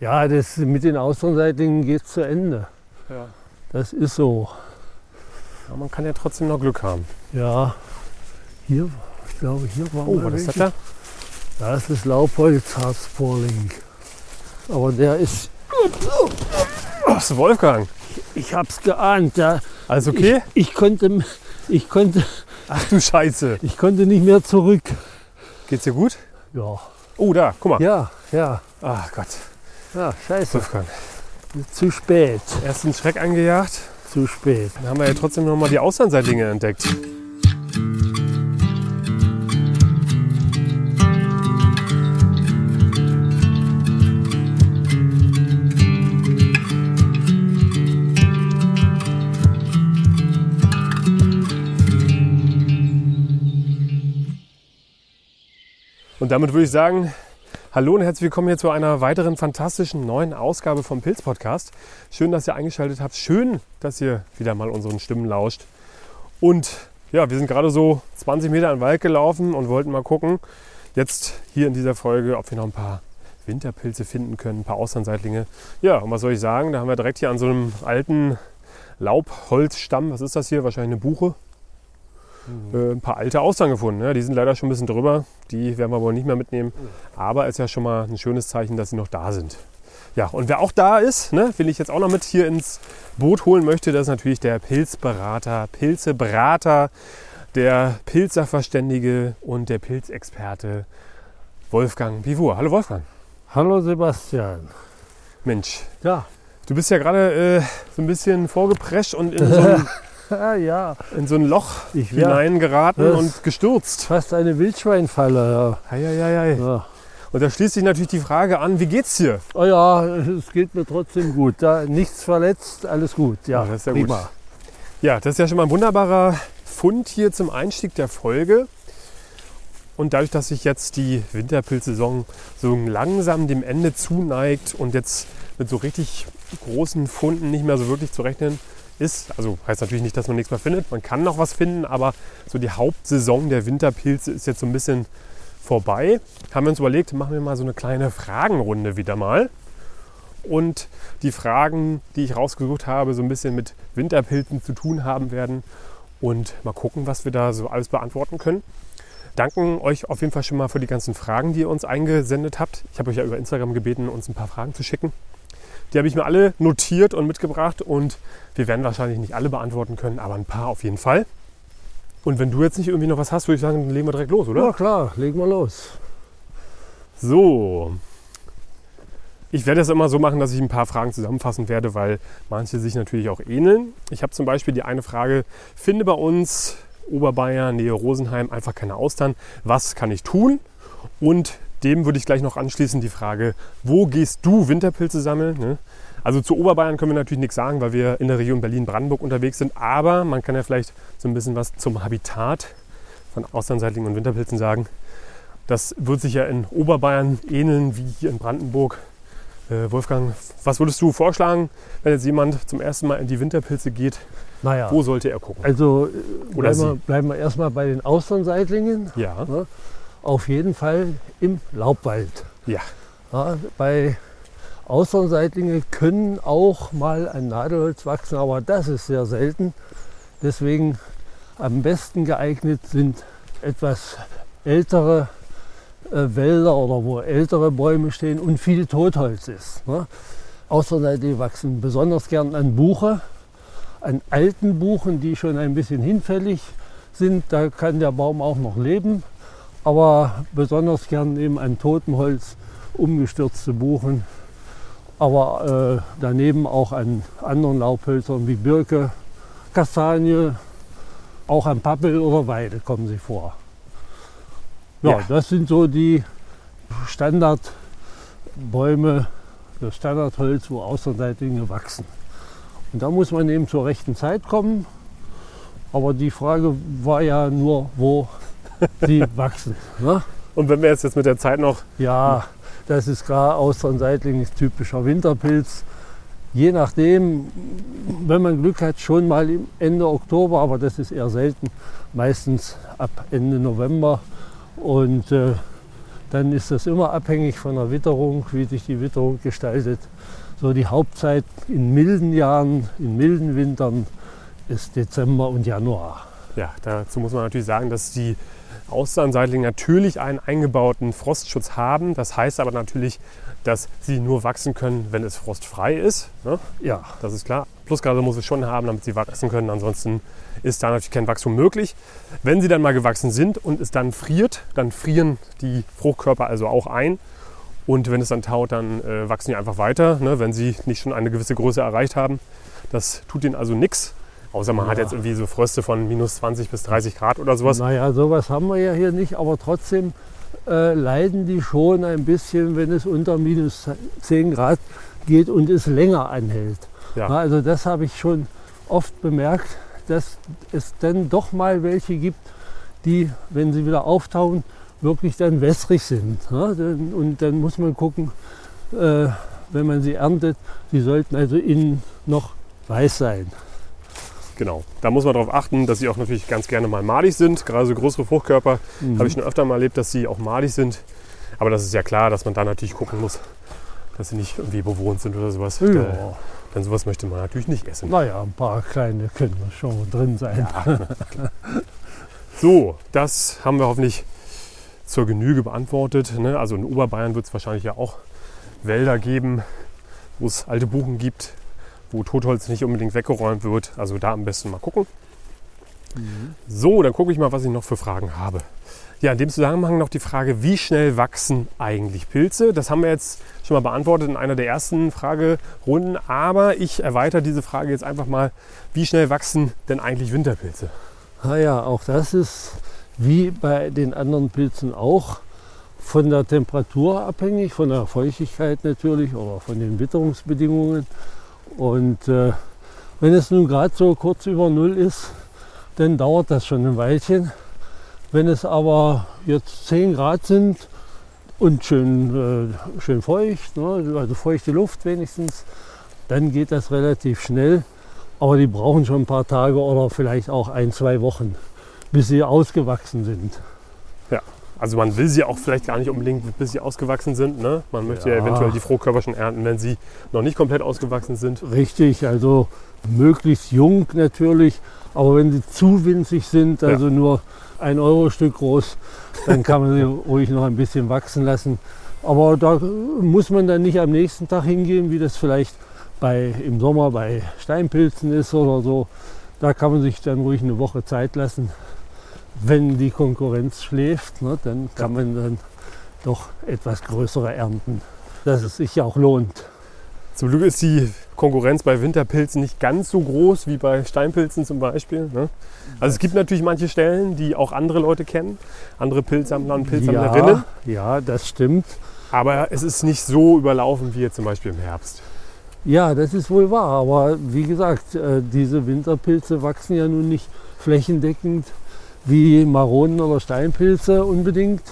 Ja, das mit den Austernseitingen geht zu Ende. Ja. Das ist so. Aber man kann ja trotzdem noch Glück haben. Ja, hier, ich glaube, hier war Oh, was ist das welche. da? Da ist das Laubholz-Harzporling. Aber der ist, Ach, ist Wolfgang. ich hab's geahnt. Der, Alles okay? ich, ich, konnte, ich, konnte, Ach du Scheiße. ich konnte nicht mehr zurück. Geht's dir gut? Ja, Oh, da, guck mal. ja, ja. Ach Gott. Ja, scheiße. Wolfgang. Zu spät. Erst einen Schreck angejagt. Zu spät. Dann haben wir ja trotzdem noch mal die Auslandseitlinge entdeckt. Und damit würde ich sagen, hallo und herzlich willkommen hier zu einer weiteren fantastischen neuen Ausgabe vom Pilz Podcast. Schön, dass ihr eingeschaltet habt. Schön, dass ihr wieder mal unseren Stimmen lauscht. Und ja, wir sind gerade so 20 Meter in den Wald gelaufen und wollten mal gucken, jetzt hier in dieser Folge, ob wir noch ein paar Winterpilze finden können, ein paar Auslandseitlinge. Ja, und was soll ich sagen? Da haben wir direkt hier an so einem alten Laubholzstamm, was ist das hier? Wahrscheinlich eine Buche. Äh, ein paar alte Austern gefunden. Ne? Die sind leider schon ein bisschen drüber. Die werden wir wohl nicht mehr mitnehmen. Aber ist ja schon mal ein schönes Zeichen, dass sie noch da sind. Ja, und wer auch da ist, ne, will ich jetzt auch noch mit hier ins Boot holen möchte, das ist natürlich der Pilzberater, Pilzeberater, der Pilzerverständige und der Pilzexperte Wolfgang Pivur. Hallo Wolfgang. Hallo Sebastian. Mensch, Ja, du bist ja gerade äh, so ein bisschen vorgeprescht und in so ein, ja, ja. in so ein Loch Ich wär hineingeraten und gestürzt. fast eine Wildschweinfalle. Eieiei. Ja. Und da schließt sich natürlich die Frage an, wie geht's dir? Oh ja, es geht mir trotzdem gut. Da nichts verletzt, alles gut. Ja, Ja, das ist ja prima. gut. Ja, das ist ja schon mal ein wunderbarer Fund hier zum Einstieg der Folge. Und dadurch, dass sich jetzt die Winterpilzsaison so langsam dem Ende zuneigt und jetzt mit so richtig großen Funden nicht mehr so wirklich zu rechnen ist, also heißt natürlich nicht, dass man nichts mehr findet, man kann noch was finden, aber so die Hauptsaison der Winterpilze ist jetzt so ein bisschen vorbei. Haben wir uns überlegt, machen wir mal so eine kleine Fragenrunde wieder mal. Und die Fragen, die ich rausgesucht habe, so ein bisschen mit Winterpilzen zu tun haben werden. Und mal gucken, was wir da so alles beantworten können. Danken euch auf jeden Fall schon mal für die ganzen Fragen, die ihr uns eingesendet habt. Ich habe euch ja über Instagram gebeten, uns ein paar Fragen zu schicken. Die habe ich mir alle notiert und mitgebracht und wir werden wahrscheinlich nicht alle beantworten können, aber ein paar auf jeden Fall. Und wenn du jetzt nicht irgendwie noch was hast, würde ich sagen, dann legen wir direkt los, oder? Ja klar, legen wir los. So. Ich werde es immer so machen, dass ich ein paar Fragen zusammenfassen werde, weil manche sich natürlich auch ähneln. Ich habe zum Beispiel die eine Frage, finde bei uns Oberbayern, Nähe Rosenheim einfach keine Austern. Was kann ich tun? Und dem würde ich gleich noch anschließen die Frage, wo gehst du Winterpilze sammeln? Ne? Also zu Oberbayern können wir natürlich nichts sagen, weil wir in der Region Berlin-Brandenburg unterwegs sind. Aber man kann ja vielleicht so ein bisschen was zum Habitat von Austernseitling und Winterpilzen sagen. Das wird sich ja in Oberbayern ähneln wie hier in Brandenburg. Äh, Wolfgang, was würdest du vorschlagen, wenn jetzt jemand zum ersten Mal in die Winterpilze geht? Naja, Wo sollte er gucken? also äh, Oder bleiben wir, bleiben wir erstmal bei den Austernseitlingen. Ja, Auf jeden Fall im Laubwald. ja, Ja, bei Austernseitlinge können auch mal ein Nadelholz wachsen, aber das ist sehr selten. Deswegen am besten geeignet sind etwas ältere äh, Wälder oder wo ältere Bäume stehen und viel Totholz ist. Ne? Außerseitlich wachsen besonders gern an Buche, an alten Buchen, die schon ein bisschen hinfällig sind. Da kann der Baum auch noch leben, aber besonders gern eben an totem Holz, umgestürzte Buchen, aber äh, daneben auch an anderen Laubhölzern wie Birke, Kastanie, auch an Pappel oder Weide kommen sie vor. Ja, Ja. das sind so die Standardbäume, das Standardholz, wo Außenseitlinge wachsen. Und da muss man eben zur rechten Zeit kommen. Aber die Frage war ja nur, wo sie wachsen. Ne? Und wenn wir jetzt, jetzt mit der Zeit noch, Ja, das ist klar, Austernseitling ist typischer Winterpilz. Je nachdem, wenn man Glück hat, schon mal Ende Oktober, aber das ist eher selten, meistens ab Ende November. Und äh, dann ist das immer abhängig von der Witterung, wie sich die Witterung gestaltet. So die Hauptzeit in milden Jahren, in milden Wintern ist Dezember und Januar. Ja, dazu muss man natürlich sagen, dass die Austernseitlinge natürlich einen eingebauten Frostschutz haben. Das heißt aber natürlich, dass sie nur wachsen können, wenn es frostfrei ist. Ne? Ja, Das ist klar. Plusgrade muss es schon haben, damit sie wachsen können. Ansonsten ist da natürlich kein Wachstum möglich. Wenn sie dann mal gewachsen sind und es dann friert, dann frieren die Fruchtkörper also auch ein. Und wenn es dann taut, dann äh, wachsen die einfach weiter, ne, wenn sie nicht schon eine gewisse Größe erreicht haben. Das tut ihnen also nichts. Außer man hat Ja. jetzt irgendwie so Fröste von minus 20 bis 30 Grad oder sowas. naja, sowas haben wir ja hier nicht, aber trotzdem äh, leiden die schon ein bisschen, wenn es unter minus 10 Grad geht und es länger anhält. Ja. Na, also das habe ich schon oft bemerkt, dass es dann doch mal welche gibt, die, wenn sie wieder auftauchen, wirklich dann wässrig sind. Dann- und dann muss man gucken, äh, wenn man sie erntet, sie sollten also innen noch weiß sein. Genau. Da muss man darauf achten, dass sie auch natürlich ganz gerne mal madig sind. Gerade so größere Fruchtkörper Mhm. habe ich schon öfter mal erlebt, dass sie auch madig sind. Aber das ist ja klar, dass man da natürlich gucken muss, dass sie nicht irgendwie bewohnt sind oder sowas. Da, Ja, denn sowas möchte man natürlich nicht essen. naja, ein paar kleine können schon drin sein. So, das haben wir hoffentlich zur Genüge beantwortet. Ne? Also in Oberbayern wird es wahrscheinlich ja auch Wälder geben, wo es alte Buchen gibt, wo Totholz nicht unbedingt weggeräumt wird. Also da am besten mal gucken. So, dann gucke ich mal, was ich noch für Fragen habe. Ja, in dem Zusammenhang noch die Frage, wie schnell wachsen eigentlich Pilze? Das haben wir jetzt schon mal beantwortet in einer der ersten Fragerunden. Aber ich erweitere diese Frage jetzt einfach mal, wie schnell wachsen denn eigentlich Winterpilze? Naja, auch das ist wie bei den anderen Pilzen auch von der Temperatur abhängig, von der Feuchtigkeit natürlich oder von den Witterungsbedingungen. Und äh, wenn es nun gerade so kurz über Null ist, dann dauert das schon ein Weilchen. Wenn es aber jetzt 10 Grad sind und schön, äh, schön feucht, ne, also feuchte Luft wenigstens, dann geht das relativ schnell. Aber die brauchen schon ein paar Tage oder vielleicht auch ein, zwei Wochen, bis sie ausgewachsen sind. Also man will sie auch vielleicht gar nicht unbedingt, bis sie ausgewachsen sind. Ne? Man möchte ja. Ja. eventuell die Fruchtkörper schon ernten, wenn sie noch nicht komplett ausgewachsen sind. Richtig, also möglichst jung natürlich, aber wenn sie zu winzig sind, Ja. also nur ein Euro Stück groß, dann kann man sie ruhig noch ein bisschen wachsen lassen. Aber da muss man dann nicht am nächsten Tag hingehen, wie das vielleicht bei, im Sommer bei Steinpilzen ist oder so. Da kann man sich dann ruhig eine Woche Zeit lassen. Wenn die Konkurrenz schläft, ne, dann kann man dann doch etwas größere ernten, dass es sich ja auch lohnt. Zum Glück ist die Konkurrenz bei Winterpilzen nicht ganz so groß wie bei Steinpilzen zum Beispiel. Ne? Also es gibt natürlich manche Stellen, die auch andere Leute kennen, andere Pilzsammler und Pilzsammlerinnen. Ja, ja, das stimmt. Aber es ist nicht so überlaufen wie jetzt zum Beispiel im Herbst. Ja, das ist wohl wahr. Aber wie gesagt, äh, diese Winterpilze wachsen ja nun nicht flächendeckend wie Maronen oder Steinpilze unbedingt.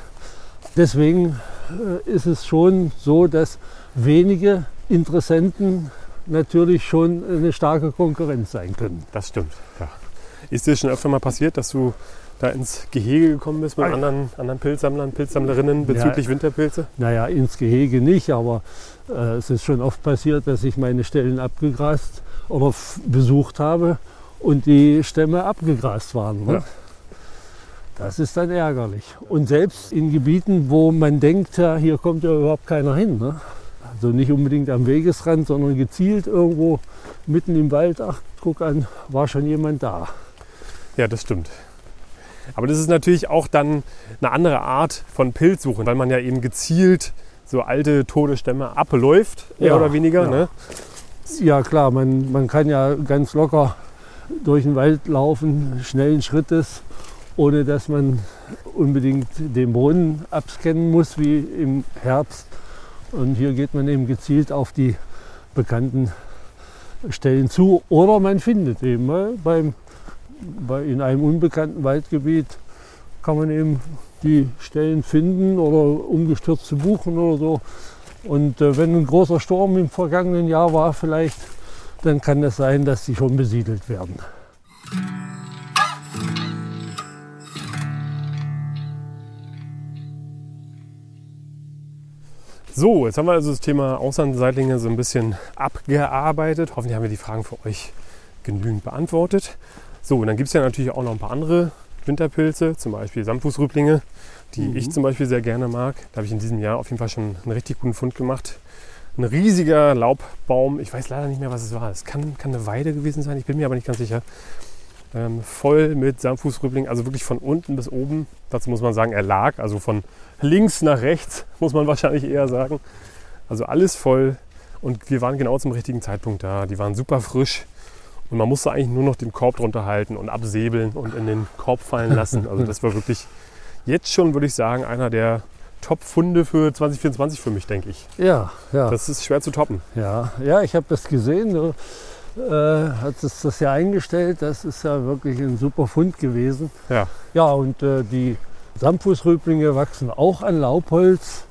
Deswegen äh, ist es schon so, dass wenige Interessenten natürlich schon eine starke Konkurrenz sein können. Das stimmt. Ja. Ist dir schon öfter mal passiert, dass du da ins Gehege gekommen bist mit ja. anderen, anderen Pilzsammlern, Pilzsammlerinnen bezüglich Winterpilze? Naja, ins Gehege nicht, aber äh, es ist schon oft passiert, dass ich meine Stellen abgegrast oder besucht habe und die Stämme abgegrast waren. Ne? Ja. Das ist dann ärgerlich. Und selbst in Gebieten, wo man denkt, ja, hier kommt ja überhaupt keiner hin. Ne? Also nicht unbedingt am Wegesrand, sondern gezielt irgendwo mitten im Wald. Ach, guck an, war schon jemand da. Ja, das stimmt. Aber das ist natürlich auch dann eine andere Art von Pilzsuche, weil man ja eben gezielt so alte, tote Stämme abläuft, mehr Ja, oder weniger. ja. Ne? Ja klar, man, man kann ja ganz locker durch den Wald laufen, schnellen Schrittes, ohne dass man unbedingt den Brunnen abscannen muss wie im Herbst. Und hier geht man eben gezielt auf die bekannten Stellen zu. Oder man findet eben mal beim, bei, in einem unbekannten Waldgebiet kann man eben die Stellen finden oder umgestürzte Buchen oder so. Und äh, wenn ein großer Sturm im vergangenen Jahr war vielleicht, dann kann es sein, dass sie schon besiedelt werden. So, jetzt haben wir also das Thema Auslandseitlinge so ein bisschen abgearbeitet. Hoffentlich haben wir die Fragen für euch genügend beantwortet. So, und dann gibt es ja natürlich auch noch ein paar andere Winterpilze, zum Beispiel Samtfußrüblinge, die Mhm. ich zum Beispiel sehr gerne mag. Da habe ich in diesem Jahr auf jeden Fall schon einen richtig guten Fund gemacht. Ein riesiger Laubbaum, ich weiß leider nicht mehr, was es war. Es kann, kann eine Weide gewesen sein, ich bin mir aber nicht ganz sicher. Ähm, voll mit Samtfußrüblingen, also wirklich von unten bis oben. Dazu muss man sagen, er lag, also von links nach rechts, muss man wahrscheinlich eher sagen. Also alles voll und wir waren genau zum richtigen Zeitpunkt da. Die waren super frisch und man musste eigentlich nur noch den Korb drunter halten und absäbeln und in den Korb fallen lassen. Also das war wirklich jetzt schon, würde ich sagen, einer der Top-Funde für 2024 für mich, denke ich. Ja, ja. Das ist schwer zu toppen. Ja, ja, ich habe das gesehen. Äh, hast es das ja eingestellt. Das ist ja wirklich ein super Fund gewesen. Ja. Ja, und äh, die Samtfußrüblinge wachsen auch an Laubholz,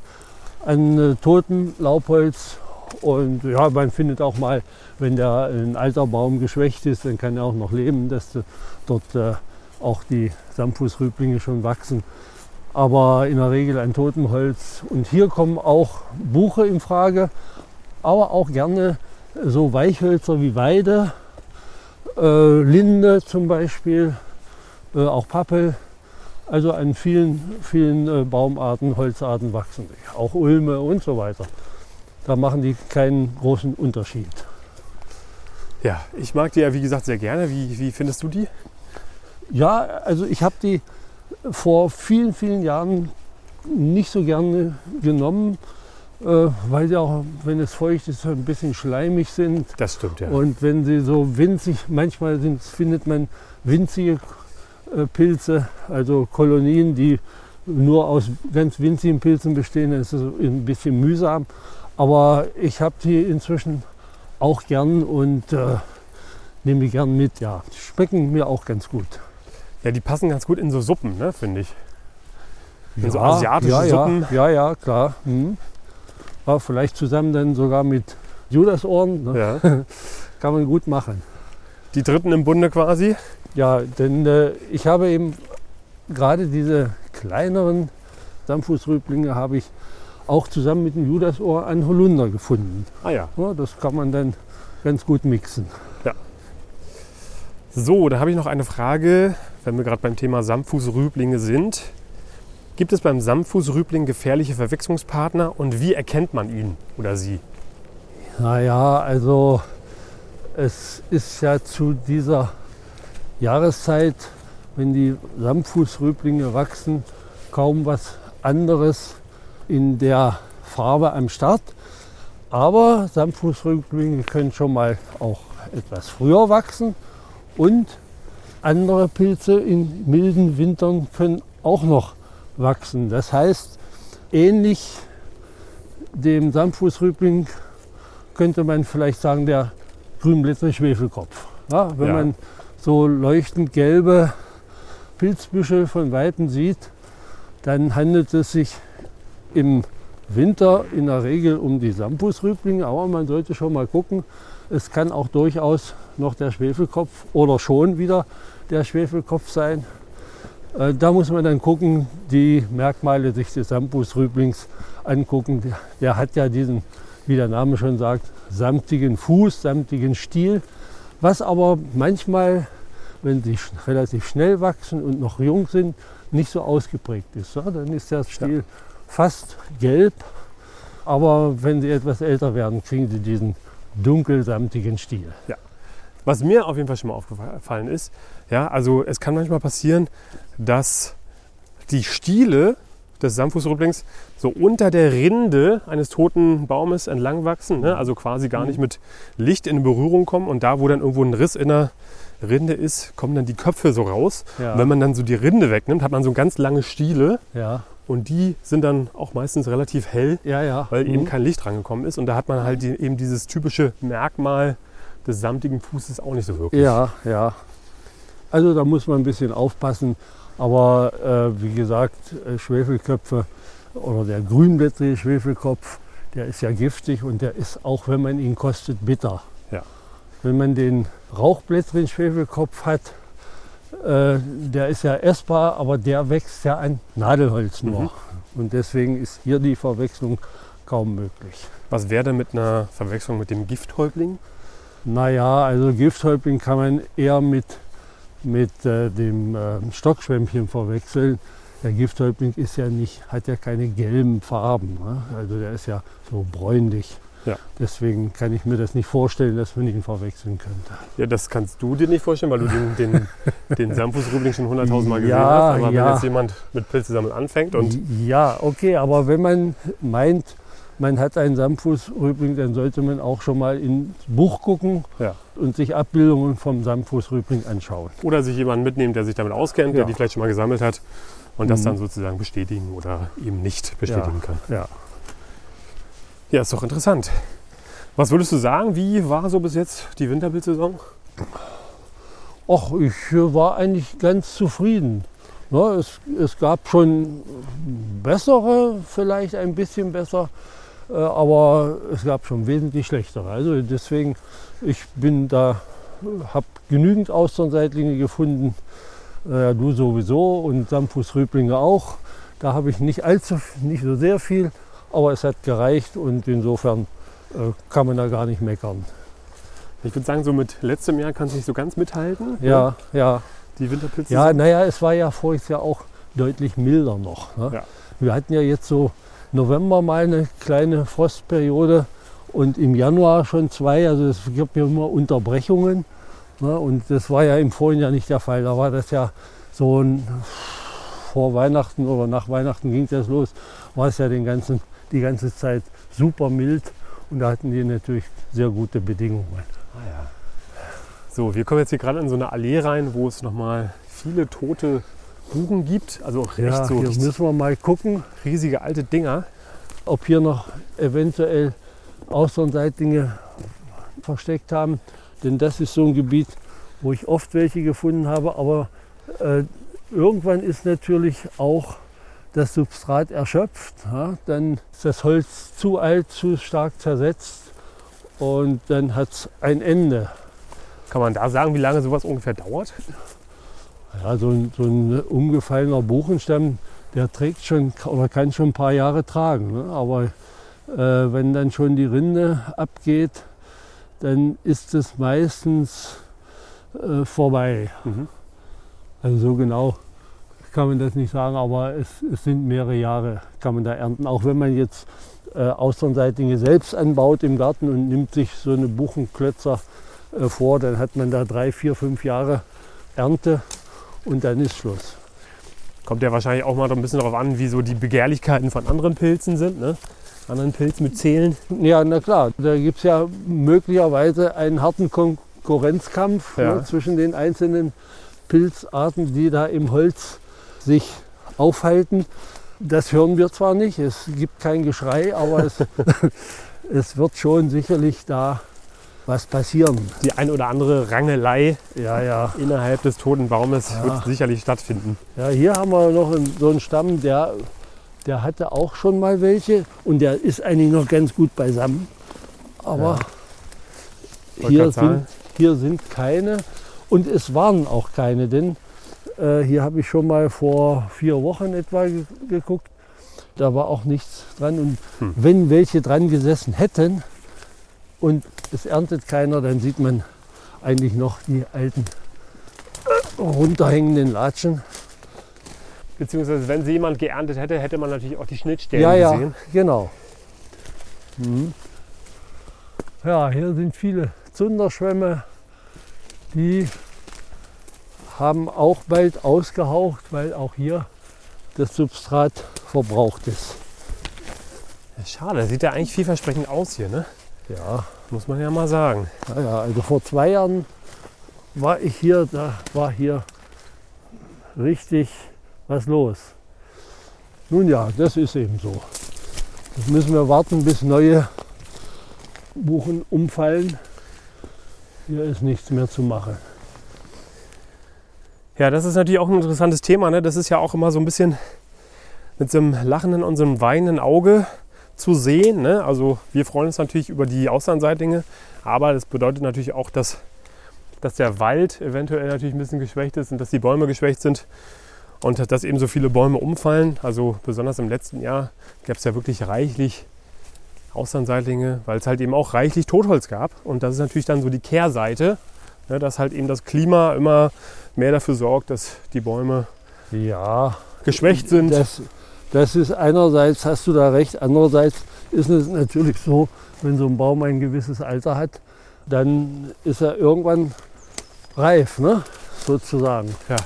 an äh, totem Laubholz. Und ja, man findet auch mal, wenn der ein alter Baum geschwächt ist, dann kann er auch noch leben, dass äh, dort äh, auch die Samtfußrüblinge schon wachsen. Aber in der Regel an totem Holz. Und hier kommen auch Buche in Frage, aber auch gerne so Weichhölzer wie Weide, äh, Linde zum Beispiel, äh, auch Pappel. Also an vielen, vielen äh, Baumarten, Holzarten wachsen die. Auch Ulme und so weiter. Da machen die keinen großen Unterschied. Ja, ich mag die ja wie gesagt sehr gerne. Wie, wie findest du die? Ja, also ich habe die vor vielen, vielen Jahren nicht so gerne genommen, äh, weil sie auch, wenn es feucht ist, ein bisschen schleimig sind. Das stimmt, ja. Und wenn sie so winzig, manchmal sind, findet man winzige äh, Pilze, also Kolonien, die nur aus ganz winzigen Pilzen bestehen, dann ist es ein bisschen mühsam. Aber ich habe die inzwischen auch gern und äh, nehme die gern mit. Ja, die schmecken mir auch ganz gut. Ja, die passen ganz gut in so Suppen, ne, finde ich. In so asiatische ja, Suppen. Ja, ja, ja klar. Hm. Ja, vielleicht zusammen dann sogar mit Judasohren. Ne? Ja. Kann man gut machen. Die dritten im Bunde quasi. Ja, denn äh, ich habe eben gerade diese kleineren Dampffußrüblinge habe ich auch zusammen mit dem Judasohr an Holunder gefunden. Ah ja. Ja, das kann man dann ganz gut mixen. So, da habe ich noch eine Frage, wenn wir gerade beim Thema Samtfußrüblinge sind. Gibt es beim Samtfußrübling gefährliche Verwechslungspartner und wie erkennt man ihn oder sie? Naja, also es ist ja zu dieser Jahreszeit, wenn die Samtfußrüblinge wachsen, kaum was anderes in der Farbe am Start. Aber Samtfußrüblinge können schon mal auch etwas früher wachsen und andere Pilze in milden Wintern können auch noch wachsen. Das heißt, ähnlich dem Samtfußrübling könnte man vielleicht sagen, der grünblättrige Schwefelkopf. Ja, wenn Ja. man so leuchtend gelbe Pilzbüschel von Weitem sieht, dann handelt es sich im Winter in der Regel um die Samtfußrüblinge, aber man sollte schon mal gucken, es kann auch durchaus noch der Schwefelkopf oder schon wieder der Schwefelkopf sein. Äh, Da muss man dann gucken, die Merkmale sich des Samtfußrüblings angucken. Der, der hat ja diesen, wie der Name schon sagt, samtigen Fuß, samtigen Stiel, was aber manchmal, wenn sie relativ schnell wachsen und noch jung sind, nicht so ausgeprägt ist. Ja, dann ist der Stiel fast gelb, aber wenn sie etwas älter werden, kriegen sie diesen dunkelsamtigen Stiel. Was mir auf jeden Fall schon mal aufgefallen ist, ja, also es kann manchmal passieren, dass die Stiele des Samtfußrüblings so unter der Rinde eines toten Baumes entlang wachsen, ne? also quasi gar nicht mit Licht in Berührung kommen und da, wo dann irgendwo ein Riss in der Rinde ist, kommen dann die Köpfe so raus. Ja. Und wenn man dann so die Rinde wegnimmt, hat man so ganz lange Stiele Ja, und die sind dann auch meistens relativ hell, ja, ja. weil eben Mhm. kein Licht rangekommen ist und da hat man halt die, eben dieses typische Merkmal des samtigen Fußes auch nicht so wirklich. Ja, ja. Also da muss man ein bisschen aufpassen. Aber äh, wie gesagt, äh, Schwefelköpfe oder der grünblättrige Schwefelkopf, der ist ja giftig und der ist auch, wenn man ihn kostet, bitter. Ja. Wenn man den rauchblättrigen Schwefelkopf hat, äh, der ist ja essbar, aber der wächst ja an Nadelholz nur. Mhm. Und deswegen ist hier die Verwechslung kaum möglich. Was wäre denn mit einer Verwechslung mit dem Gifthäuptling? Naja, also Gifthäuptling kann man eher mit, mit äh, dem äh, Stockschwämmchen verwechseln. Der Gifthäuptling ist ja nicht, hat ja keine gelben Farben. Ne? Also der ist ja so bräunlich. Ja. Deswegen kann ich mir das nicht vorstellen, dass man ihn verwechseln könnte. Ja, das kannst du dir nicht vorstellen, weil du den, den, den Samphusrübling schon 100.000 Mal gesehen Ja, hast. Aber ja. wenn jetzt jemand mit Pilze sammeln anfängt und ja, okay, aber wenn man meint, man hat einen Samtfußrübling, dann sollte man auch schon mal ins Buch gucken Ja. und sich Abbildungen vom Samtfußrübling anschauen. oder sich jemanden mitnehmen, der sich damit auskennt, der Ja. die vielleicht schon mal gesammelt hat und das Mhm. dann sozusagen bestätigen oder eben nicht bestätigen kann. Ja. Ja, ist doch interessant. Was würdest du sagen, wie war so bis jetzt die Winterpilzsaison? Ach, ich äh, war eigentlich ganz zufrieden. Ne, es, es gab schon bessere, vielleicht ein bisschen besser, aber es gab schon wesentlich schlechtere. Also deswegen, ich bin da, habe genügend Austernseitlinge gefunden, äh, du sowieso und Samtfußrüblinge auch. Da habe ich nicht allzu, nicht so sehr viel, aber es hat gereicht und insofern äh, kann man da gar nicht meckern. Ich würde sagen, so mit letztem Jahr kannst du nicht so ganz mithalten. Ja, ja. Die Winterpilze. Ja, naja, es war ja voriges Jahr auch deutlich milder noch. Ne? Ja. Wir hatten ja jetzt so November mal eine kleine Frostperiode und im Januar schon zwei. Also es gibt ja immer Unterbrechungen. Ne? Und das war ja im vorigen Jahr nicht der Fall. Da war das ja so ein vor Weihnachten oder nach Weihnachten ging das los, war es ja den ganzen, die ganze Zeit super mild und da hatten die natürlich sehr gute Bedingungen. So, wir kommen jetzt hier gerade in so eine Allee rein, wo es nochmal viele tote Buchen gibt. Also auch echt Ja, so hier müssen wir mal gucken, riesige alte Dinger. ob hier noch eventuell Austernseitlinge versteckt haben. Denn das ist so ein Gebiet, wo ich oft welche gefunden habe. Aber äh, irgendwann ist natürlich auch das Substrat erschöpft. Ja? Dann ist das Holz zu alt, zu stark zersetzt und dann hat es ein Ende. Kann man da sagen, wie lange sowas ungefähr dauert? Ja, so, ein, so ein umgefallener Buchenstamm, der trägt schon oder kann schon ein paar Jahre tragen. Ne? Aber äh, wenn dann schon die Rinde abgeht, dann ist es meistens äh, vorbei. Mhm. Also so genau kann man das nicht sagen, aber es, es sind mehrere Jahre, kann man da ernten. Auch wenn man jetzt äh, Austernseitlinge selbst anbaut im Garten und nimmt sich so eine Buchenklötzer äh, vor, dann hat man da drei, vier, fünf Jahre Ernte und dann ist Schluss. Kommt ja wahrscheinlich auch mal ein bisschen darauf an, wie so die Begehrlichkeiten von anderen Pilzen sind. Ne? Anderen Pilzmyzelen. Ja, na klar, da gibt es ja möglicherweise einen harten Konkurrenzkampf Ja. ne, zwischen den einzelnen Pilzarten, die da im Holz sich aufhalten. Das hören wir zwar nicht, es gibt kein Geschrei, aber es, es wird schon sicherlich da was passieren. Die ein oder andere Rangelei Ja, ja. innerhalb des toten Baumes Ja. wird sicherlich stattfinden. Ja, hier haben wir noch einen, so einen Stamm, der, der hatte auch schon mal welche und der ist eigentlich noch ganz gut beisammen. Aber hier, sind, hier sind keine und es waren auch keine, denn äh, hier habe ich schon mal vor vier Wochen etwa ge geguckt. Da war auch nichts dran und Hm. wenn welche dran gesessen hätten und es erntet keiner, dann sieht man eigentlich noch die alten runterhängenden Latschen. Beziehungsweise wenn sie jemand geerntet hätte, hätte man natürlich auch die Schnittstellen Ja, ja, gesehen. genau. Mhm. Ja, hier sind viele Zunderschwämme. Die haben auch bald ausgehaucht, weil auch hier das Substrat verbraucht ist. Schade, sieht ja eigentlich vielversprechend aus hier, ne? Ja, Muss man ja mal sagen. ja, ja, also vor zwei Jahren war ich hier, da war hier richtig was los. Nun ja, das ist eben so. Jetzt müssen wir warten, bis neue Buchen umfallen. Hier ist nichts mehr zu machen. Ja, das ist natürlich auch ein interessantes Thema. Ne? Das ist ja auch immer so ein bisschen mit so einem lachenden und so einem weinenden Auge zu sehen. Ne? Also wir freuen uns natürlich über die Auslandseitlinge, aber das bedeutet natürlich auch, dass, dass der Wald eventuell natürlich ein bisschen geschwächt ist und dass die Bäume geschwächt sind und dass eben so viele Bäume umfallen. Also besonders im letzten Jahr gab es ja wirklich reichlich Austernseitlinge, weil es halt eben auch reichlich Totholz gab. Und das ist natürlich dann so die Kehrseite, ne, dass halt eben das Klima immer mehr dafür sorgt, dass die Bäume Ja, geschwächt sind. Das, das ist einerseits, hast du da recht, andererseits ist es natürlich so, wenn so ein Baum ein gewisses Alter hat, dann ist er irgendwann reif, ne? sozusagen. Ja.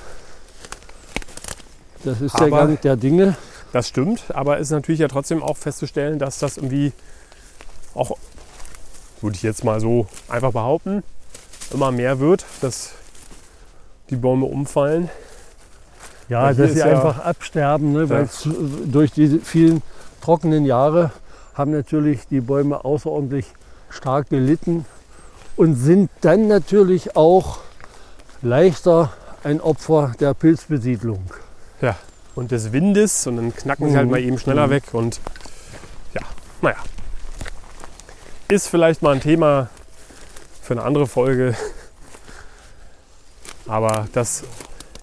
Das ist Aber- der Gang der Dinge. Das stimmt, aber es ist natürlich ja trotzdem auch festzustellen, dass das irgendwie auch, würde ich jetzt mal so einfach behaupten, immer mehr wird, dass die Bäume umfallen. Ja, dass sie ja- einfach absterben, ne? Ja. weil durch die vielen trockenen Jahre haben natürlich die Bäume außerordentlich stark gelitten und sind dann natürlich auch leichter ein Opfer der Pilzbesiedlung. und des Windes und dann knacken sie halt Mhm. mal eben schneller Mhm. weg und ja, naja. Ist vielleicht mal ein Thema für eine andere Folge. Aber das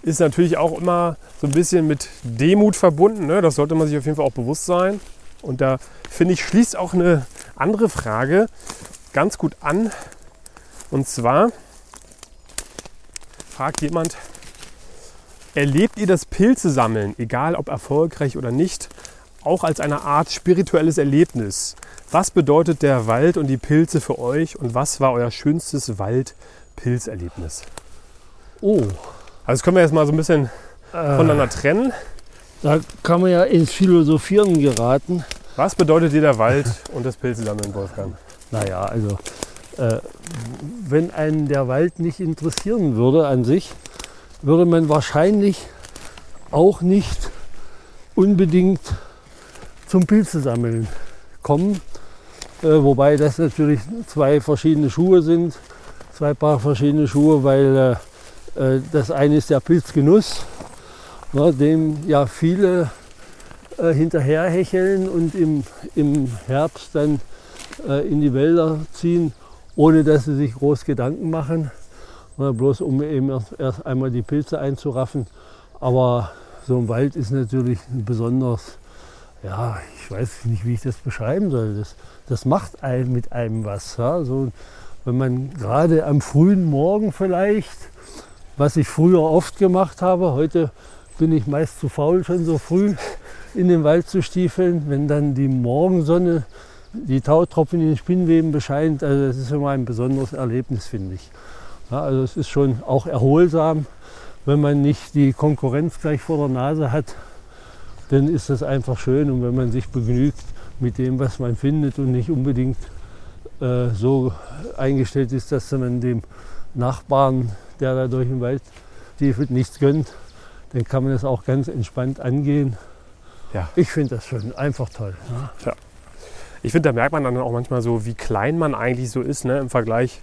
ist natürlich auch immer so ein bisschen mit Demut verbunden. Ne? Das sollte man sich auf jeden Fall auch bewusst sein. Und da finde ich, schließt auch eine andere Frage ganz gut an. Und zwar fragt jemand, Erlebt ihr das Pilzesammeln, egal ob erfolgreich oder nicht, auch als eine Art spirituelles Erlebnis? Was bedeutet der Wald und die Pilze für euch und was war euer schönstes Wald-Pilzerlebnis? Oh, Also das können wir jetzt mal so ein bisschen äh, voneinander trennen. da kann man ja ins Philosophieren geraten. Was bedeutet dir der Wald und das Pilzesammeln, Wolfgang? Naja, also äh, wenn einen der Wald nicht interessieren würde an sich, würde man wahrscheinlich auch nicht unbedingt zum Pilzesammeln kommen. Äh, wobei das natürlich zwei verschiedene Schuhe sind, zwei Paar verschiedene Schuhe, weil äh, das eine ist der Pilzgenuss, ne, dem ja viele äh, hinterherhecheln und im, Herbst dann äh, in die Wälder ziehen, ohne dass sie sich groß Gedanken machen. Ne, bloß um eben erst, erst einmal die Pilze einzuraffen. Aber so ein Wald ist natürlich besonders, ja, ich weiß nicht, wie ich das beschreiben soll. Das, das macht einem mit einem was. Ja? So, wenn man gerade am frühen Morgen vielleicht, was ich früher oft gemacht habe, heute bin ich meist zu faul, schon so früh in den Wald zu stiefeln, wenn dann die Morgensonne die Tautropfen in den Spinnweben bescheint. Also das ist immer ein besonderes Erlebnis, finde ich. Ja, also es ist schon auch erholsam, wenn man nicht die Konkurrenz gleich vor der Nase hat, dann ist das einfach schön und wenn man sich begnügt mit dem, was man findet und nicht unbedingt äh, so eingestellt ist, dass man dem Nachbarn, der da durch den Wald stiefelt, nichts gönnt, dann kann man das auch ganz entspannt angehen. Ja. Ich finde das schon einfach toll. Ja. Ich finde, da merkt man dann auch manchmal so, wie klein man eigentlich so ist ne, im Vergleich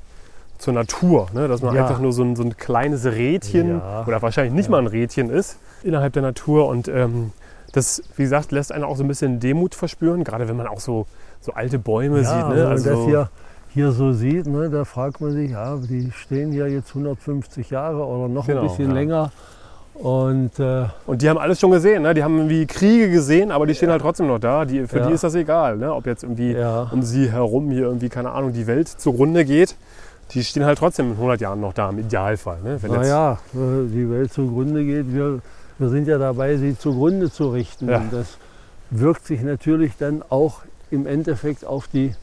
zur Natur. Ne? Dass man Ja. einfach nur so ein, so ein kleines Rädchen Ja. oder wahrscheinlich nicht Ja. mal ein Rädchen ist innerhalb der Natur. Und ähm, das, wie gesagt, lässt einen auch so ein bisschen Demut verspüren, gerade wenn man auch so, so alte Bäume sieht. Ne? Also, das hier, hier so sieht, ne, da fragt man sich, ja, die stehen hier jetzt 150 Jahre oder noch Genau, ein bisschen ja. länger. Und äh, und die haben alles schon gesehen. Ne? Die haben irgendwie Kriege gesehen, aber die stehen halt trotzdem noch da. Die, für Ja. die ist das egal. Ne? Ob jetzt irgendwie ja, um sie herum hier irgendwie, keine Ahnung, die Welt zugrunde geht. Die stehen halt trotzdem in 100 Jahren noch da, im Idealfall. Ne? Naja, äh, die Welt zugrunde geht, wir, wir sind ja dabei, sie zugrunde zu richten. Ja. Und das wirkt sich natürlich dann auch im Endeffekt auf die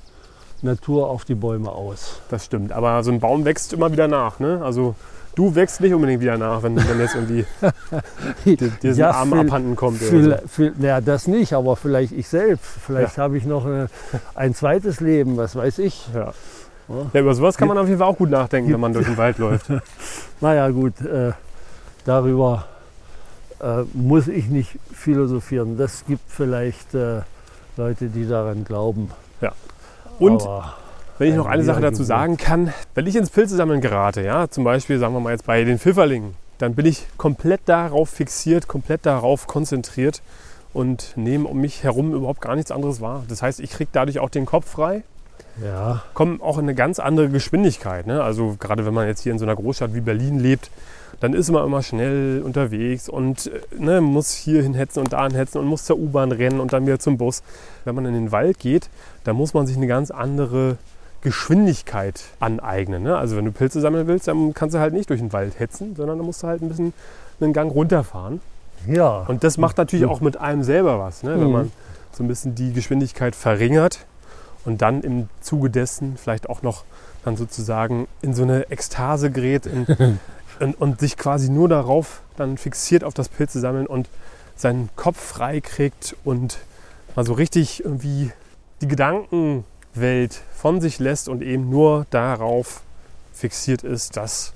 Natur, auf die Bäume aus. Das stimmt, aber so ein Baum wächst immer wieder nach. Ne? Also du wächst nicht unbedingt wieder nach, wenn, wenn jetzt irgendwie so Ja, Arm abhanden kommt. Viel, viel, naja, das nicht, aber vielleicht ich selbst. Vielleicht Ja. habe ich noch eine, ein zweites Leben, was weiß ich. so. ja. Ja. ja, über sowas kann man auf jeden Fall auch gut nachdenken, wenn man durch den Wald läuft. Naja gut, äh, darüber äh, muss ich nicht philosophieren. Das gibt vielleicht äh, Leute, die daran glauben. Und Aber, wenn ich noch ein eine Sache dazu sagen kann, wenn ich ins Pilzesammeln gerate, ja, zum Beispiel sagen wir mal jetzt bei den Pfifferlingen, dann bin ich komplett darauf fixiert, komplett darauf konzentriert und nehme um mich herum überhaupt gar nichts anderes wahr. Das heißt, ich kriege dadurch auch den Kopf frei, ja, komme auch in eine ganz andere Geschwindigkeit. Ne? Also gerade wenn man jetzt hier in so einer Großstadt wie Berlin lebt, dann ist man immer schnell unterwegs und äh, ne, muss hier hinhetzen und da hinhetzen und muss zur U-Bahn rennen und dann wieder zum Bus. Wenn man in den Wald geht, dann muss man sich eine ganz andere Geschwindigkeit aneignen. Ne? Also wenn du Pilze sammeln willst, dann kannst du halt nicht durch den Wald hetzen, sondern dann musst du halt ein bisschen einen Gang runterfahren. Ja. Und das macht natürlich auch mit einem selber was, ne? wenn Mhm. man so ein bisschen die Geschwindigkeit verringert und dann im Zuge dessen vielleicht auch noch dann sozusagen in so eine Ekstase gerät in, und, und sich quasi nur darauf dann fixiert auf das Pilze sammeln und seinen Kopf frei kriegt und mal so richtig irgendwie die Gedankenwelt von sich lässt und eben nur darauf fixiert ist, das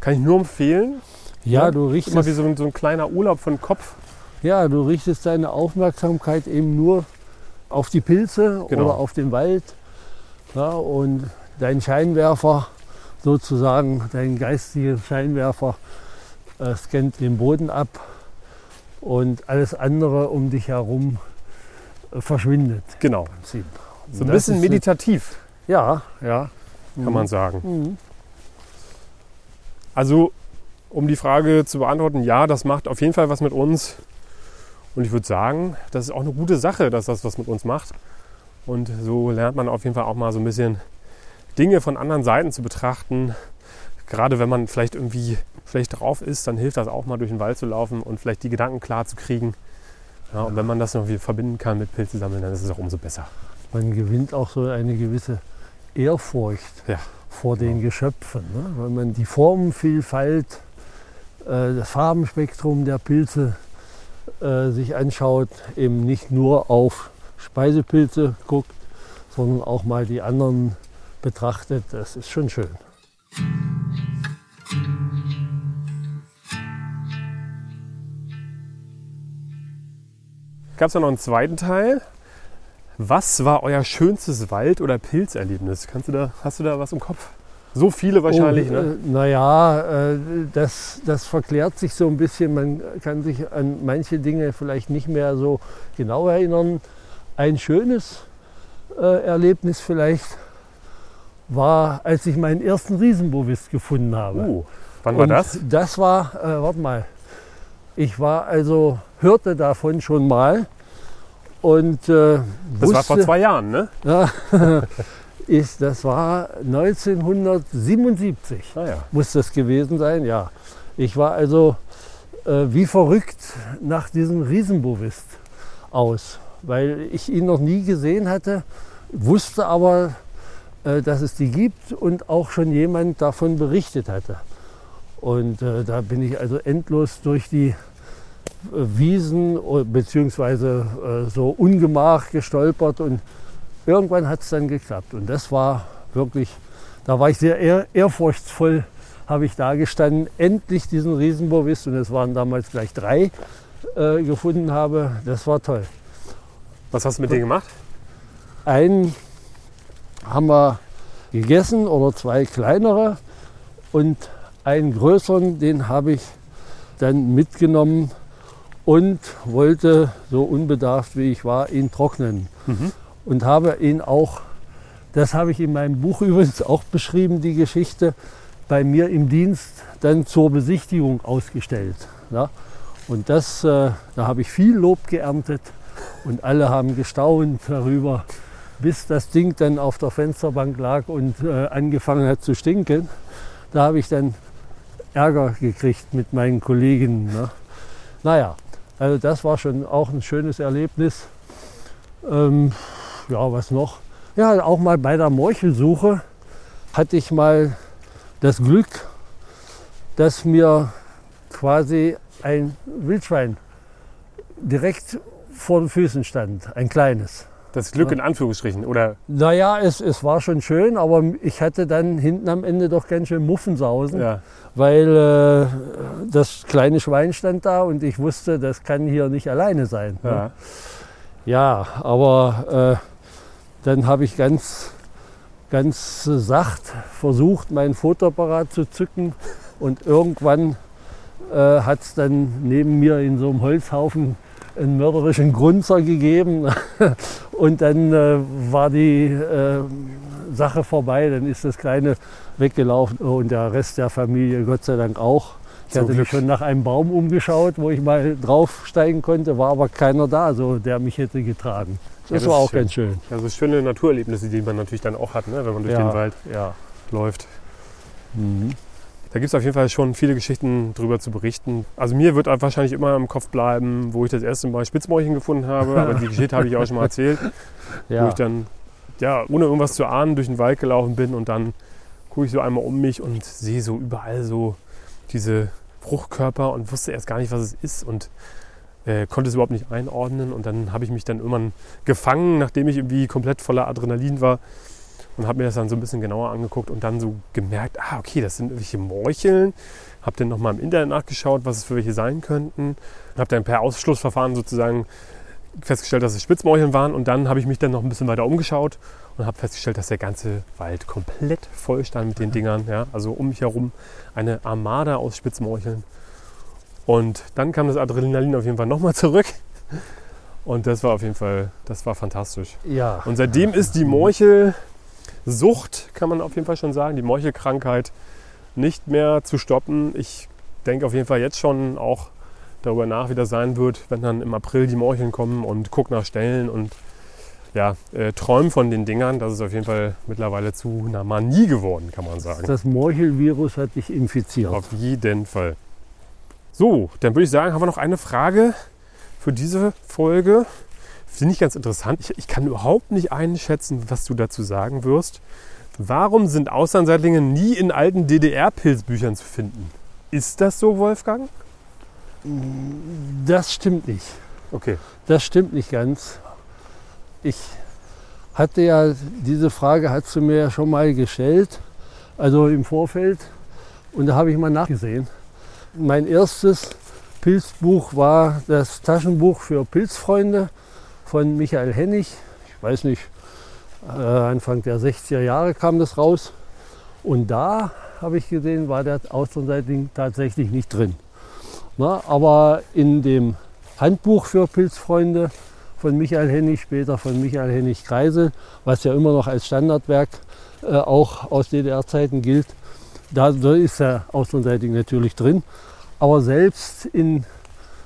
kann ich nur empfehlen. ja, Ja, du Immer wie richtest, so, ein- so ein kleiner Urlaub von Kopf. ja, du richtest deine Aufmerksamkeit eben nur auf die Pilze Genau. oder auf den Wald. Ja, und dein Scheinwerfer, sozusagen, dein geistiger Scheinwerfer, äh, scannt den Boden ab und alles andere um dich herum äh, verschwindet. Genau. So ein bisschen meditativ, Ja, ja. kann man sagen. Mhm. Also, um die Frage zu beantworten, ja, das macht auf jeden Fall was mit uns. Und ich würde sagen, das ist auch eine gute Sache, dass das was mit uns macht. Und so lernt man auf jeden Fall auch mal so ein bisschen Dinge von anderen Seiten zu betrachten. Gerade wenn man vielleicht irgendwie schlecht drauf ist, dann hilft das auch mal durch den Wald zu laufen und vielleicht die Gedanken klar zu kriegen. Ja, und wenn man das noch irgendwie verbinden kann mit Pilze sammeln, dann ist es auch umso besser. Man gewinnt auch so eine gewisse Ehrfurcht Ja. vor den Geschöpfen. Ne? Weil man die Formenvielfalt, äh, das Farbenspektrum der Pilze äh, sich anschaut, eben nicht nur auf Speisepilze guckt, sondern auch mal die anderen betrachtet. Das ist schon schön. Gab es noch einen zweiten Teil? Was war euer schönstes Wald- oder Pilzerlebnis? Kannst du da, hast du da was im Kopf? So viele wahrscheinlich, oh, ne? äh, Naja, äh, das, das verklärt sich so ein bisschen. Man kann sich an manche Dinge vielleicht nicht mehr so genau erinnern. Ein schönes äh, Erlebnis vielleicht war, als ich meinen ersten Riesenbovis gefunden habe. Uh, wann war Und das? Das war, äh, warte mal, ich war also, hörte davon schon mal und äh, Das wusste, war vor zwei Jahren, ne? ja, ist, das war 1977 Ah ja. muss das gewesen sein, ja. Ich war also äh, wie verrückt nach diesem Riesenbovist aus, weil ich ihn noch nie gesehen hatte, wusste aber, dass es die gibt und auch schon jemand davon berichtet hatte. Und äh, da bin ich also endlos durch die äh, Wiesen äh, beziehungsweise äh, so ungemach gestolpert und irgendwann hat es dann geklappt. Und das war wirklich, da war ich sehr ehr, ehrfurchtsvoll, habe ich da gestanden, endlich diesen Riesenbovis, und es waren damals gleich drei, äh, gefunden habe. Das war toll. Was hast du mit denen gemacht? Einen haben wir gegessen oder zwei kleinere und einen größeren, den habe ich dann mitgenommen und wollte, so unbedarft wie ich war, ihn trocknen. Und habe ihn auch, das habe ich in meinem Buch übrigens auch beschrieben, die Geschichte, bei mir im Dienst dann zur Besichtigung ausgestellt. Ja? Und das, äh, da habe ich viel Lob geerntet und alle haben gestaunt darüber, bis das Ding dann auf der Fensterbank lag und äh, angefangen hat zu stinken. Da habe ich dann Ärger gekriegt mit meinen Kollegen. Ne? Naja, also das war schon auch ein schönes Erlebnis. Ähm, ja, was noch? Ja, auch mal bei der Morchelsuche hatte ich mal das Glück, dass mir quasi ein Wildschwein direkt vor den Füßen stand, ein kleines. Das Glück in Anführungsstrichen. Oder Naja, es, es war schon schön, aber ich hatte dann hinten am Ende doch ganz schön Muffensausen, ja. weil äh, das kleine Schwein stand da und ich wusste, das kann hier nicht alleine sein. ne? ja. Ja, aber äh, dann habe ich ganz, ganz sacht versucht, meinen Fotoapparat zu zücken und irgendwann äh, hat es dann neben mir in so einem Holzhaufen einen mörderischen Grunzer gegeben und dann äh, war die äh, Sache vorbei, dann ist das Kleine weggelaufen und der Rest der Familie Gott sei Dank auch. Ich hatte mich schon nach einem Baum umgeschaut, wo ich mal draufsteigen konnte, war aber keiner da, so, der mich hätte getragen. Ja, Das das war auch schön. ganz schön. Also schöne Naturerlebnisse, die man natürlich dann auch hat, ne? wenn man durch Ja. den Wald Ja. läuft. Mhm. Da gibt es auf jeden Fall schon viele Geschichten drüber zu berichten. Also mir wird wahrscheinlich immer im Kopf bleiben, wo ich das erste Mal Spitzmäulchen gefunden habe. Aber die Geschichte habe ich auch schon mal erzählt. Wo Ja. ich dann, ja, ohne irgendwas zu ahnen, durch den Wald gelaufen bin und dann gucke ich so einmal um mich und sehe so überall so diese Fruchtkörper und wusste erst gar nicht, was es ist und äh, konnte es überhaupt nicht einordnen. Und dann habe ich mich dann irgendwann gefangen, nachdem ich irgendwie komplett voller Adrenalin war und habe mir das dann so ein bisschen genauer angeguckt und dann so gemerkt, ah, okay, das sind irgendwelche Morcheln. Habe dann nochmal im Internet nachgeschaut, was es für welche sein könnten. Habe dann per Ausschlussverfahren sozusagen festgestellt, dass es Spitzmorcheln waren und dann habe ich mich dann noch ein bisschen weiter umgeschaut und habe festgestellt, dass der ganze Wald komplett voll stand mit den Dingern. Ja? Also um mich herum eine Armada aus Spitzmorcheln. Und dann kam das Adrenalin auf jeden Fall nochmal zurück. Und das war auf jeden Fall, das war fantastisch. ja. Und seitdem ist die Morchelsucht, kann man auf jeden Fall schon sagen, die Morchelkrankheit nicht mehr zu stoppen. Ich denke auf jeden Fall jetzt schon auch darüber nach, wie das sein wird, wenn dann im April die Morcheln kommen und guck nach Stellen und ja, äh, träumen von den Dingern. Das ist auf jeden Fall mittlerweile zu einer Manie geworden, kann man sagen. Das Morchelvirus hat dich infiziert. Auf jeden Fall. So, dann würde ich sagen, haben wir noch eine Frage für diese Folge. Finde ich ganz interessant. Ich, ich kann überhaupt nicht einschätzen, was du dazu sagen wirst. Warum sind Auslandseitlinge nie in alten DDR-Pilzbüchern zu finden? Ist das so, Wolfgang? Das stimmt nicht. Okay. Das stimmt nicht ganz. Ich hatte ja, diese Frage hast du mir ja schon mal gestellt, also im Vorfeld. Und da habe ich mal nachgesehen. Mein erstes Pilzbuch war das Taschenbuch für Pilzfreunde von Michael Hennig. Ich weiß nicht, äh, Anfang der 60er Jahre kam das raus. Und da habe ich gesehen, war der Auslandseitling tatsächlich nicht drin. Na, aber in dem Handbuch für Pilzfreunde von Michael Hennig, später von Michael Hennig Kreisel, was ja immer noch als Standardwerk äh, auch aus DDR-Zeiten gilt, da, da ist der Auslandseitling natürlich drin. Aber selbst in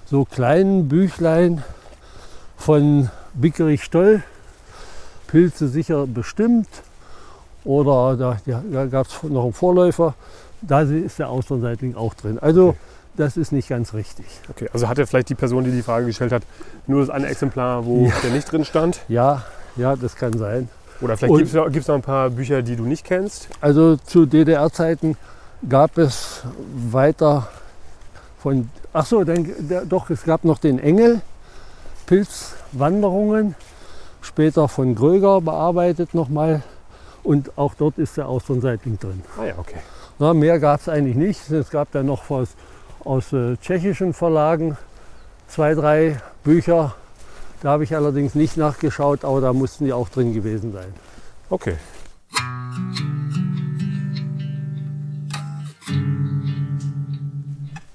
so kleinen Büchlein von Bickerich Stoll, Pilze sicher bestimmt, oder da, da gab es noch einen Vorläufer, da ist der Auslandseitling auch drin. Also Okay. das ist nicht ganz richtig. okay. Also hatte vielleicht die Person, die die Frage gestellt hat, nur das eine Exemplar, wo Ja. der nicht drin stand? Ja, ja, das kann sein. Oder vielleicht gibt es noch ein paar Bücher, die du nicht kennst? Also zu DDR-Zeiten gab es weiter von, ach so, dann, doch, es gab noch den Engel, Pilzwanderungen, später von Gröger bearbeitet nochmal. Und auch dort ist der Auslandseitling drin. Ah ja, okay. Na, mehr gab es eigentlich nicht. Es gab dann noch aus, aus äh, tschechischen Verlagen zwei, drei Bücher. Da habe ich allerdings nicht nachgeschaut, aber da mussten die auch drin gewesen sein. Okay.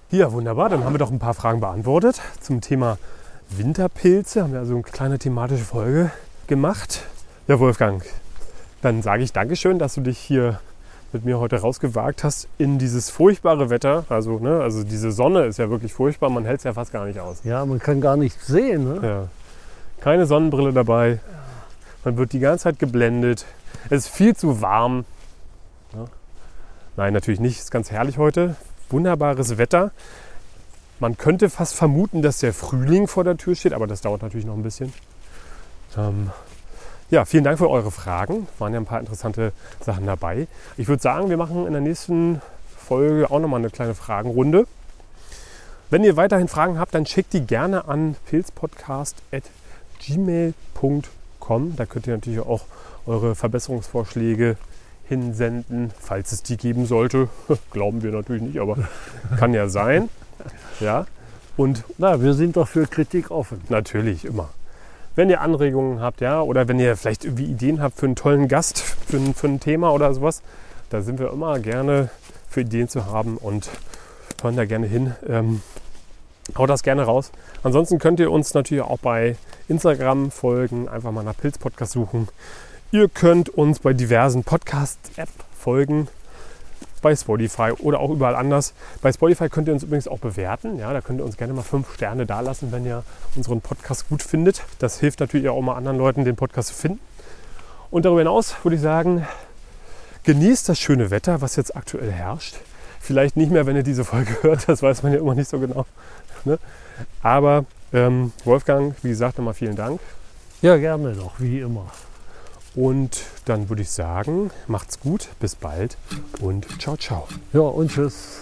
Ja, wunderbar. Dann haben wir doch ein paar Fragen beantwortet zum Thema Winterpilze. Haben wir also eine kleine thematische Folge gemacht. Ja, Wolfgang, dann sage ich Dankeschön, dass du dich hier mit mir heute rausgewagt hast in dieses furchtbare Wetter. Also, ne, also diese Sonne ist ja wirklich furchtbar. Man hält es ja fast gar nicht aus. Ja, man kann gar nichts sehen. Ne? Ja. Keine Sonnenbrille dabei. Man wird die ganze Zeit geblendet. Es ist viel zu warm. Ja. Nein, natürlich nicht. Es ist ganz herrlich heute. Wunderbares Wetter. Man könnte fast vermuten, dass der Frühling vor der Tür steht, aber das dauert natürlich noch ein bisschen. Ähm, ja, vielen Dank für eure Fragen. Waren ja ein paar interessante Sachen dabei. Ich würde sagen, wir machen in der nächsten Folge auch nochmal eine kleine Fragenrunde. Wenn ihr weiterhin Fragen habt, dann schickt die gerne an pilzpodcast.gmail.com. Da könnt ihr natürlich auch eure Verbesserungsvorschläge hinsenden, falls es die geben sollte. Glauben wir natürlich nicht, aber kann ja sein. Ja. Und Na, wir sind doch für Kritik offen. natürlich immer. Wenn ihr Anregungen habt, ja, oder wenn ihr vielleicht irgendwie Ideen habt für einen tollen Gast, für ein, für ein Thema oder sowas, da sind wir immer gerne für Ideen zu haben und hören da gerne hin. Ähm, haut das gerne raus. Ansonsten könnt ihr uns natürlich auch bei Instagram folgen, einfach mal nach Pilz-Podcast suchen. Ihr könnt uns bei diversen Podcast-App folgen. Bei Spotify oder auch überall anders. Bei Spotify könnt ihr uns übrigens auch bewerten. Ja, da könnt ihr uns gerne mal fünf Sterne dalassen, wenn ihr unseren Podcast gut findet. Das hilft natürlich auch mal anderen Leuten, den Podcast zu finden. Und darüber hinaus würde ich sagen, genießt das schöne Wetter, was jetzt aktuell herrscht. Vielleicht nicht mehr, wenn ihr diese Folge hört, das weiß man ja immer nicht so genau. Ne? Aber ähm, Wolfgang, wie gesagt, nochmal vielen Dank. Ja, gerne doch, wie immer. Und dann würde ich sagen, macht's gut, bis bald und ciao, ciao. Ja, und tschüss.